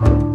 you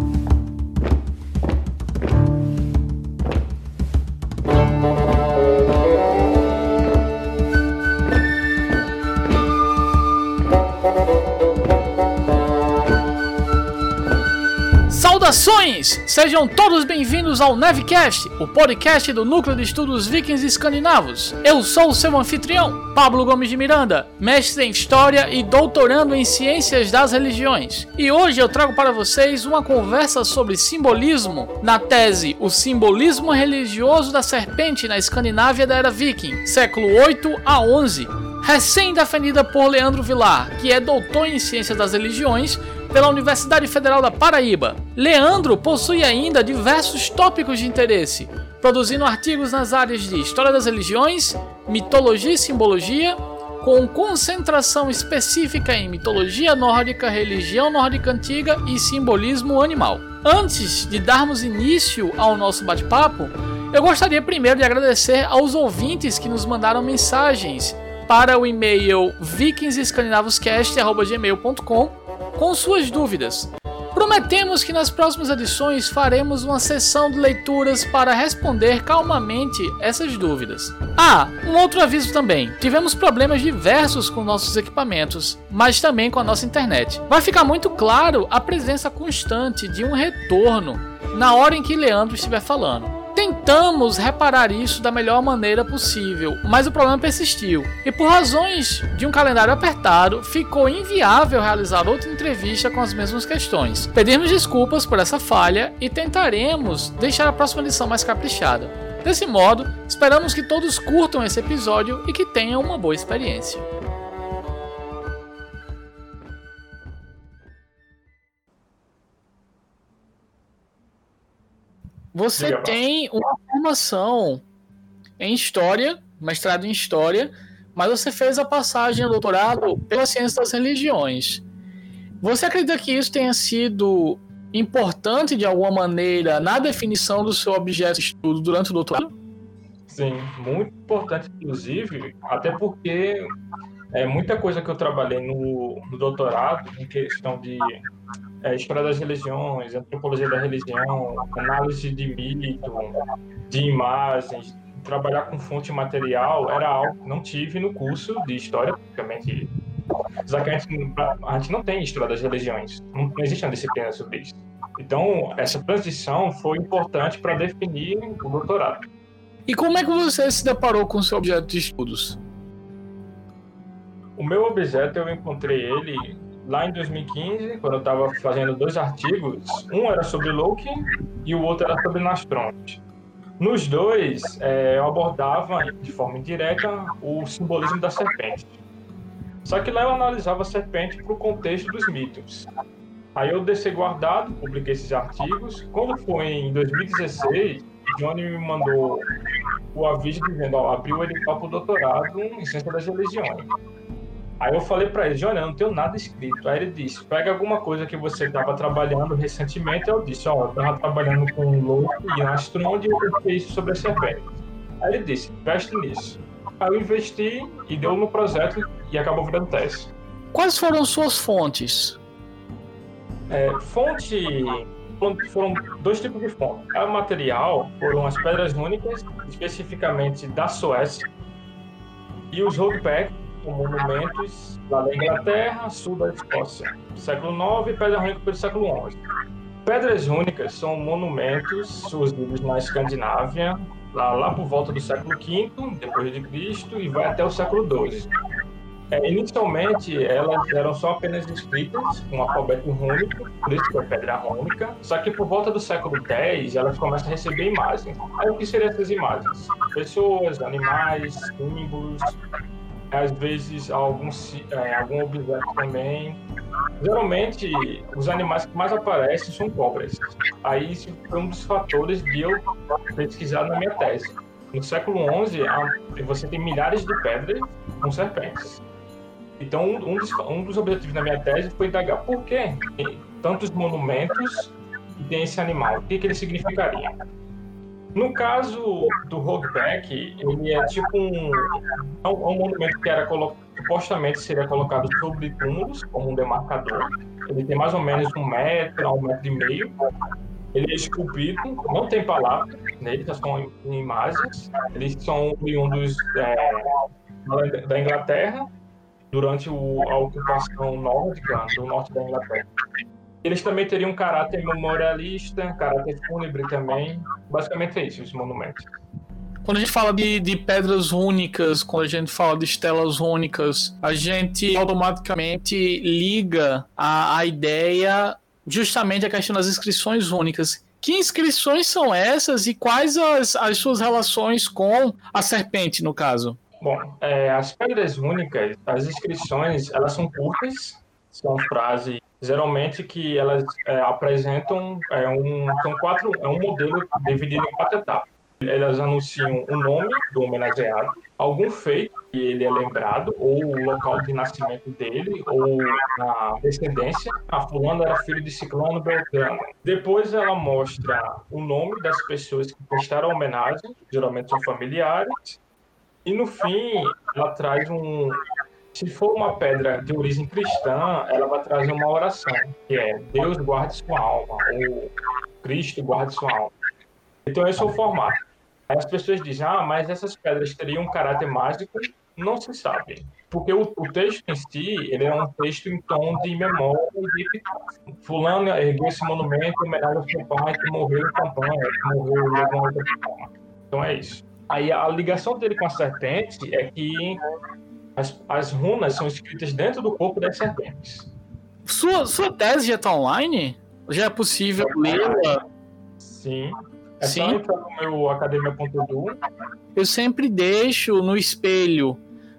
Saudações! Sejam todos bem-vindos ao Nevcast, o podcast do Núcleo de Estudos Vikings Escandinavos. Eu sou o seu anfitrião, Pablo Gomes de Miranda, mestre em História e doutorando em Ciências das Religiões. E hoje eu trago para vocês uma conversa sobre simbolismo na tese O Simbolismo Religioso da Serpente na Escandinávia da Era Viking, século 8 a 11, recém-defendida por Leandro Vilar, que é doutor em Ciências das Religiões pela Universidade Federal da Paraíba. Leandro possui ainda diversos tópicos de interesse, produzindo artigos nas áreas de História das Religiões, Mitologia e Simbologia, com concentração específica em mitologia nórdica, religião nórdica antiga e simbolismo animal. Antes de darmos início ao nosso bate-papo, eu gostaria primeiro de agradecer aos ouvintes que nos mandaram mensagens para o e-mail vikingsescandinavoscast.gmail.com com suas dúvidas. Prometemos que nas próximas edições faremos uma sessão de leituras para responder calmamente essas dúvidas. Ah, um outro aviso também. Tivemos problemas diversos com nossos equipamentos, mas também com a nossa internet. Vai ficar muito claro a presença constante de um retorno na hora em que Leandro estiver falando. Tentamos reparar isso da melhor maneira possível, mas o problema persistiu. E por razões de um calendário apertado, ficou inviável realizar outra entrevista com as mesmas questões. Pedimos desculpas por essa falha e tentaremos deixar a próxima lição mais caprichada. Desse modo, esperamos que todos curtam esse episódio e que tenham uma boa experiência. Você tem uma formação em História, mestrado em História, mas você fez a passagem ao doutorado pela Ciência das Religiões. Você acredita que isso tenha sido importante de alguma maneira na definição do seu objeto de estudo durante o doutorado? Sim, muito importante, inclusive, até porque é, muita coisa que eu trabalhei no, no doutorado, em questão de é, história das religiões, antropologia da religião, análise de mito, de imagens, trabalhar com fonte material era algo que não tive no curso de história, praticamente. Que a gente, a gente não tem história das religiões, não, não existe uma disciplina sobre isso. Então, essa transição foi importante para definir o doutorado. E como é que você se deparou com o seu objeto de estudos? O meu objeto, eu encontrei ele lá em 2015, quando eu estava fazendo dois artigos, um era sobre Loki e o outro era sobre Nastronte. Nos dois, é, eu abordava de forma indireta o simbolismo da serpente. Só que lá eu analisava a serpente para o contexto dos mitos. Aí eu deixei guardado, publiquei esses artigos. Quando foi em 2016, Johnny me mandou o aviso dizendo, ó, abriu edital para o doutorado em Ciência das Religiões. Aí eu falei para ele, olha, eu não tenho nada escrito. Aí ele disse, pega alguma coisa que você estava trabalhando recentemente. Eu disse, ó, oh, eu estava trabalhando com um louco e astronauta e eu fiz sobre a serpente. Aí ele disse, investe nisso. Aí eu investi e deu no projeto e acabou virando teste. Quais foram suas fontes? É, fonte foram dois tipos de fonte. O material foram as pedras únicas, especificamente da Suécia, e os roadbacks com monumentos lá da Inglaterra, sul da Escócia, século IX e Pedra Rúnica pelo século XI. Pedras rúnicas são monumentos surgidos na Escandinávia, lá, lá por volta do século V depois de Cristo e vai até o século XII. É, inicialmente, elas eram só apenas escritas com alfabeto rúnico, por isso que é pedra rúnica. Só que por volta do século X, elas começam a receber imagens. Aí o que seriam essas imagens? Pessoas, animais, símbolos, às vezes algum, é, algum objeto também. Geralmente, os animais que mais aparecem são cobras. Aí isso foi um dos fatores de eu pesquisar na minha tese. No século XI, você tem milhares de pedras com serpentes. Então, um dos, um dos objetivos da minha tese foi indagar por que tantos monumentos tem esse animal, o que, que ele significaria. No caso do Hogback, ele é tipo um, é, é um monumento que era supostamente seria colocado sobre túmulos, como um demarcador. ele tem mais ou menos um metro, um metro e meio. Ele é esculpido, não tem palavras nele, são imagens. Eles são oriundos é, da Inglaterra durante o, a ocupação nórdica do norte da Inglaterra. Eles também teriam um caráter memorialista, caráter fúnebre também. Basicamente é isso, os monumentos. Quando a gente fala de, de pedras únicas, quando a gente fala de estelas únicas, a gente automaticamente liga a, a ideia justamente a questão das inscrições únicas. Que inscrições são essas e quais as, as suas relações com a serpente, no caso? Bom, é, as pedras únicas, as inscrições, elas são curtas, são frases geralmente que elas é, apresentam é um são quatro é um modelo dividido em quatro etapas. Elas anunciam o nome do homenageado, algum feito que ele é lembrado, ou o local de nascimento dele, ou a descendência. A fulano era filho de Ciclano Beltrano. Depois ela mostra o nome das pessoas que prestaram homenagem, geralmente são familiares. E no fim, ela traz um, se for uma pedra de origem cristã, ela vai trazer uma oração, que é Deus guarde sua alma, ou Cristo guarde sua alma. Então esse é o formato. As pessoas dizem, ah, mas essas pedras teriam um caráter mágico? Não se sabe. Porque o, o texto em si, ele é um texto em tom de memória de fulano ergueu esse monumento em homenagem ao pai que morreu em campanha, que morreu de uma outra forma. Então é isso. Aí a ligação dele com a serpente é que as, as runas são escritas dentro do corpo das serpentes. Sua, sua tese já está online? Já é possível lê-la? Sim. É Sim. só entrar no meu academia.edu. Eu sempre deixo no espelho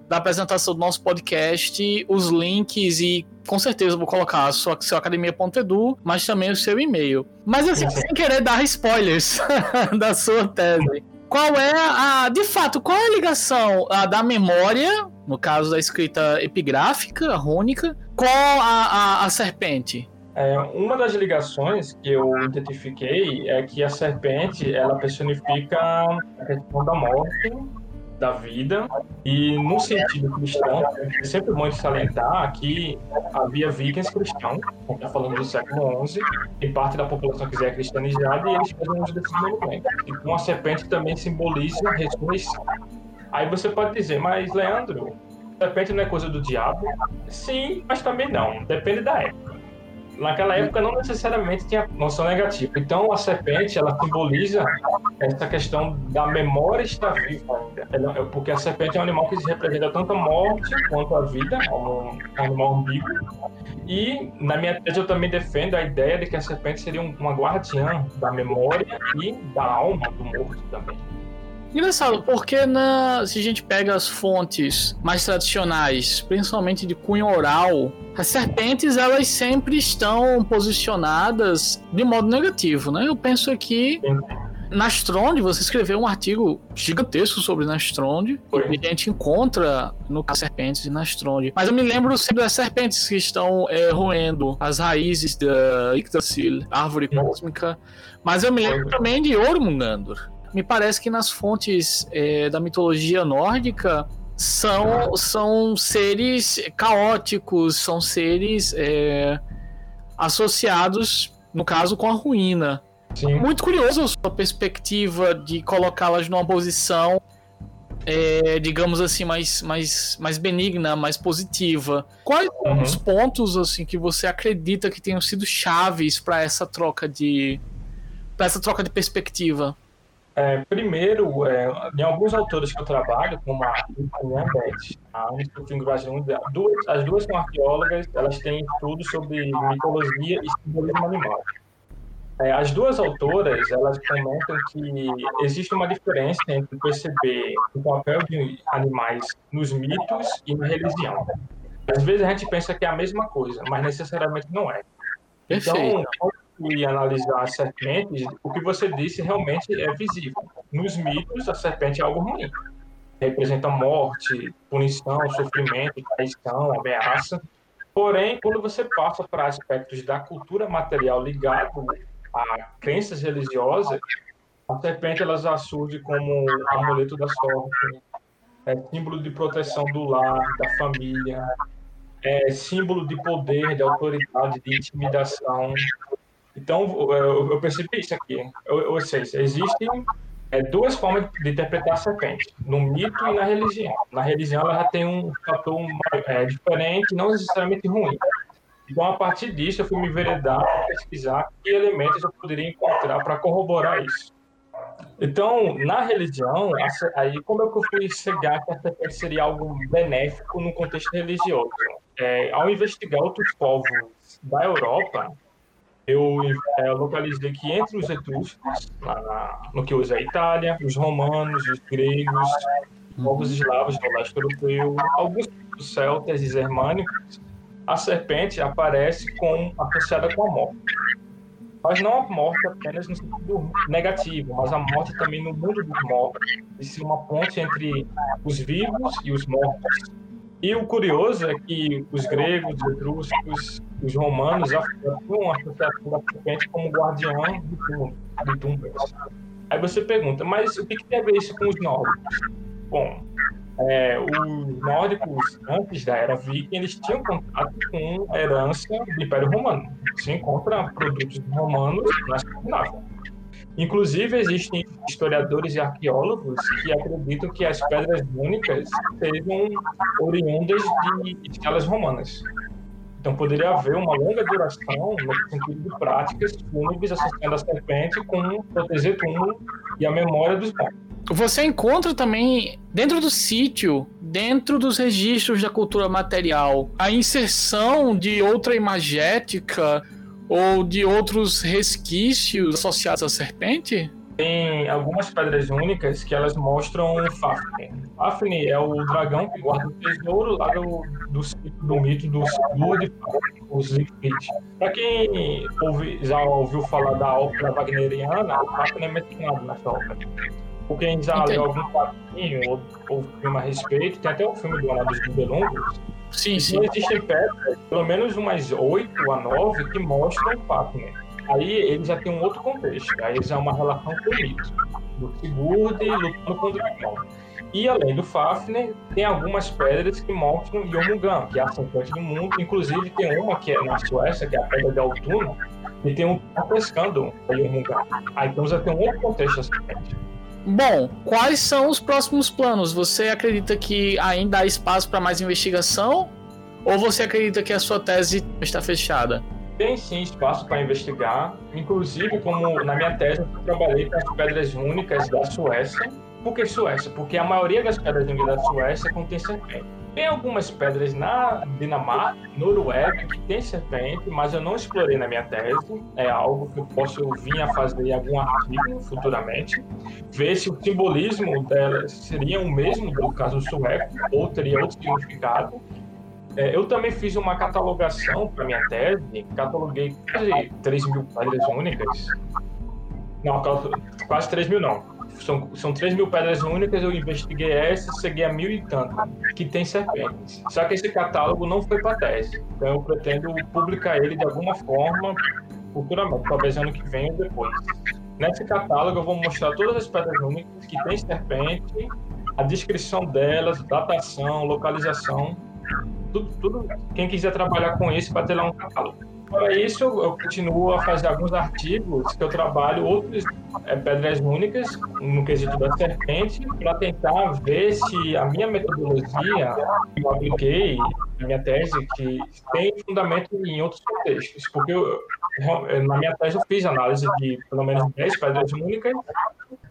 da apresentação do nosso podcast os links e com certeza vou colocar a sua, seu academia.edu, mas também o seu e-mail. Mas assim, sem querer dar spoilers da sua tese. Qual é a. De fato, qual é a ligação a, da memória, no caso da escrita epigráfica, rúnica, com a, a, a serpente? É, uma das ligações que eu identifiquei é que a serpente ela personifica a questão da morte da vida e no sentido cristão é sempre bom salientar que havia vikings cristãos está falando do século XI e parte da população que é cristianizada e eles fazem uso desses monumentos e com a serpente também simboliza a ressurreição aí você pode dizer mas Leandro serpente não é coisa do diabo sim mas também não depende da época naquela época não necessariamente tinha noção negativa. Então a serpente ela simboliza essa questão da memória estar viva, é porque a serpente é um animal que representa tanto a morte quanto a vida, como um animal ambíguo. E na minha tese eu também defendo a ideia de que a serpente seria uma guardiã da memória e da alma do morto também. Engraçado, porque na, se a gente pega as fontes mais tradicionais, principalmente de cunho oral, as serpentes elas sempre estão posicionadas de modo negativo, né? Eu penso aqui Nastronde, você escreveu um artigo gigantesco sobre Nastronde, e a gente encontra no Serpentes de Nastronde. Mas eu me lembro sempre das serpentes que estão é, roendo as raízes da Yggdrasil, árvore cósmica. Mas eu me lembro também de Ormungandr me parece que nas fontes é, da mitologia nórdica são, são seres caóticos, são seres é, associados, no caso, com a ruína. Sim. Muito curioso a sua perspectiva de colocá-las numa posição, é, digamos assim, mais, mais, mais benigna, mais positiva. Quais uhum. os pontos assim que você acredita que tenham sido chaves para essa troca de para essa troca de perspectiva? É, primeiro, é, em alguns autores que eu trabalho, como a Anian Beth, a Brasil, duas, as duas são arqueólogas, elas têm estudos sobre mitologia e simbolismo animal. É, as duas autoras, elas comentam que existe uma diferença entre perceber o papel de animais nos mitos e na religião. Às vezes a gente pensa que é a mesma coisa, mas necessariamente não é. Então, e analisar as serpentes, o que você disse realmente é visível. Nos mitos, a serpente é algo ruim. Representa morte, punição, sofrimento, traição, ameaça. Porém, quando você passa para aspectos da cultura material ligado a crenças religiosas, a serpente ela já surge como amuleto da sorte, é símbolo de proteção do lar, da família, é símbolo de poder, de autoridade, de intimidação. Então, eu percebi isso aqui. Ou seja, existem é, duas formas de interpretar a serpente, no mito e na religião. Na religião, ela tem um fator é, diferente, não necessariamente ruim. Então, a partir disso, eu fui me veredar pesquisar que elementos eu poderia encontrar para corroborar isso. Então, na religião, aí como é que eu fui chegar que a serpente seria algo benéfico no contexto religioso? É, ao investigar outros povos da Europa, eu é, localizei que entre os etruscos, no que hoje é a Itália, os romanos, os gregos, povos eslavos do leste europeu, alguns celtas e germânicos, a serpente aparece com, associada com a morte. Mas não a morte apenas no sentido negativo, mas a morte também no mundo dos mortos. Existe uma ponte entre os vivos e os mortos. E o curioso é que os gregos, os etruscos, os romanos já tinham associação da serpente como guardiã de tumbas. Aí você pergunta, mas o que, que tem a ver isso com os nórdicos? Bom, é, os nórdicos, antes da era viking, eles tinham contato com a herança do Império Romano. Se encontra produtos romanos na Escandinávia. Inclusive, existem historiadores e arqueólogos que acreditam que as pedras únicas sejam oriundas de escalas romanas. Então, poderia haver uma longa duração no sentido de práticas fúnebres associando a serpente com proteger túmulo e a memória dos mortos. Você encontra também dentro do sítio, dentro dos registros da cultura material, a inserção de outra imagética ou de outros resquícios associados à serpente? Tem algumas pedras únicas que elas mostram Fafnir. Fafnir é o dragão que guarda o tesouro lá do, do, do mito do de o Siegfried. Para quem ouvi, já ouviu falar da ópera wagneriana, Fafnir é mencionado nessa ópera. Por quem já Entendi. leu algum quadrinho ou, ou filme a respeito, tem até um filme do Ana dos Nibelungos, Sim, sim. existem pedras, pelo menos umas oito a nove, que mostram o Fafnir. Aí ele já tem um outro contexto. Aí já é uma relação com o mito. Do Sigurd lutando com o dragão. E além do Fafnir, tem algumas pedras que mostram Yomugan, que é a serpente do mundo. Inclusive tem uma que é na Suécia, que é a pedra de Altuna, e tem um que tá pescando a Yomugan. Aí então já tem um outro contexto a serpente. Bom, quais são os próximos planos? Você acredita que ainda há espaço para mais investigação? Ou você acredita que a sua tese está fechada? Tem sim espaço para investigar. Inclusive, como na minha tese, eu trabalhei com as pedras únicas da Suécia. Por que Suécia? Porque a maioria das pedras únicas da Suécia contém serpente. Tem algumas pedras na Dinamarca, Noruega, que tem serpente, mas eu não explorei na minha tese. É algo que eu posso vir a fazer em algum artigo futuramente. Ver se o simbolismo delas seria o mesmo do caso sueco ou teria outro significado. É, eu também fiz uma catalogação para minha tese, cataloguei quase 3 mil pedras únicas. Não, quase 3 mil não são, são 3 mil pedras únicas, eu investiguei essa, cheguei a mil e tanto, que tem serpentes. Só que esse catálogo não foi para teste, então eu pretendo publicar ele de alguma forma futuramente, talvez ano que vem ou depois. Nesse catálogo eu vou mostrar todas as pedras únicas que tem serpente, a descrição delas, datação, localização, tudo, tudo. Quem quiser trabalhar com isso vai ter lá um catálogo. Para isso, eu continuo a fazer alguns artigos que eu trabalho outras é, pedras únicas no quesito da serpente para tentar ver se a minha metodologia que eu apliquei na minha tese que tem fundamento em outros contextos, porque eu, na minha tese eu fiz análise de pelo menos 10 pedras únicas,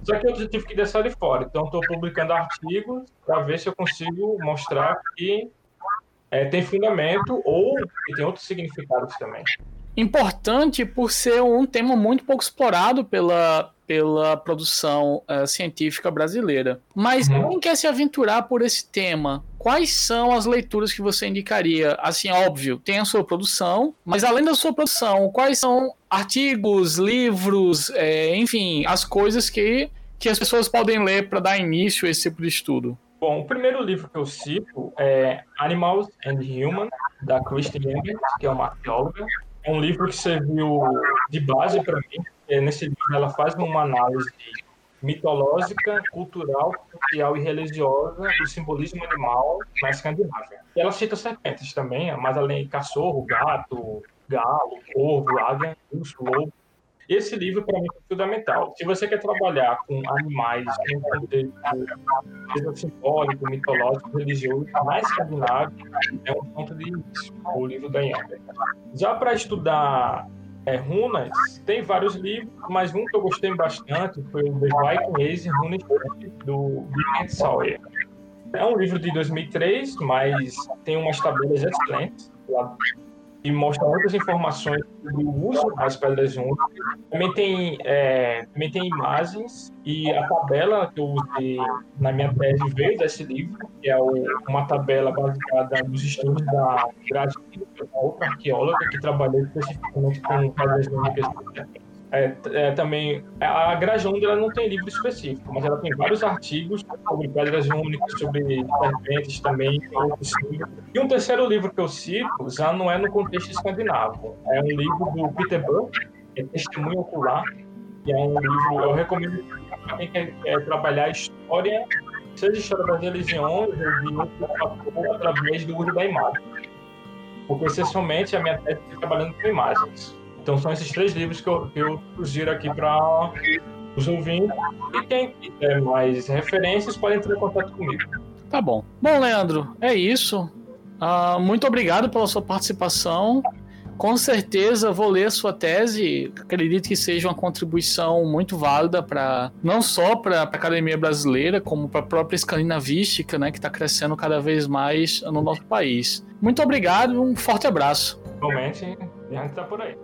só que eu tive que deixar de fora. Então, estou publicando artigos para ver se eu consigo mostrar que é, tem fundamento ou tem outros significados também. Importante por ser um tema muito pouco explorado pela, pela produção uh, científica brasileira. Mas uhum. quem quer se aventurar por esse tema, quais são as leituras que você indicaria? Assim, óbvio, tem a sua produção, mas além da sua produção, quais são artigos, livros, é, enfim, as coisas que, que as pessoas podem ler para dar início a esse tipo de estudo? Bom, o primeiro livro que eu cito é Animals and Humans, da Christine Engels, que é uma arqueóloga. É um livro que serviu de base para mim. Nesse livro ela faz uma análise mitológica, cultural, social e religiosa do simbolismo animal na Escandinávia. E ela cita serpentes também, mas além de cachorro, gato, galo, corvo, águia, urso, lobo. Esse livro, para mim, é fundamental. Se você quer trabalhar com animais em contexto simbólico, mitológico, religioso, na Escandinávia, é um ponto de início, o livro da Yonder. Já para estudar é, runas, tem vários livros, mas um que eu gostei bastante foi o The Viking Age Runes do William Sawyer. É um livro de 2003, mas tem umas tabelas excelentes e mostra muitas informações sobre o uso das pedras juntas. Também tem, é, também tem imagens e a tabela que eu usei na minha tese veio desse livro, que é o, uma tabela baseada nos estudos da Grazi, outra arqueóloga que trabalhou especificamente com pedras únicas é, é, também a Grajonda ela não tem livro específico, mas ela tem vários artigos sobre pedras únicas, sobre serpentes também. E um terceiro livro que eu cito já não é no contexto escandinavo, é um livro do Peter Buck, que é Testemunho Ocular, que é um livro eu recomendo para quem quer, quer trabalhar a história, seja história das religiões ou através do uso da imagem. Porque essencialmente a minha tese está trabalhando com imagens. Então são esses três livros que eu, que eu sugiro aqui para os ouvintes. E quem quiser mais referências pode entrar em contato comigo. Tá bom. Bom, Leandro, é isso. Uh, muito obrigado pela sua participação. Com certeza vou ler a sua tese. Acredito que seja uma contribuição muito válida para não só para a academia brasileira, como para a própria escandinavística, né, que está crescendo cada vez mais no nosso país. Muito obrigado e um forte abraço. Realmente, a gente está por aí.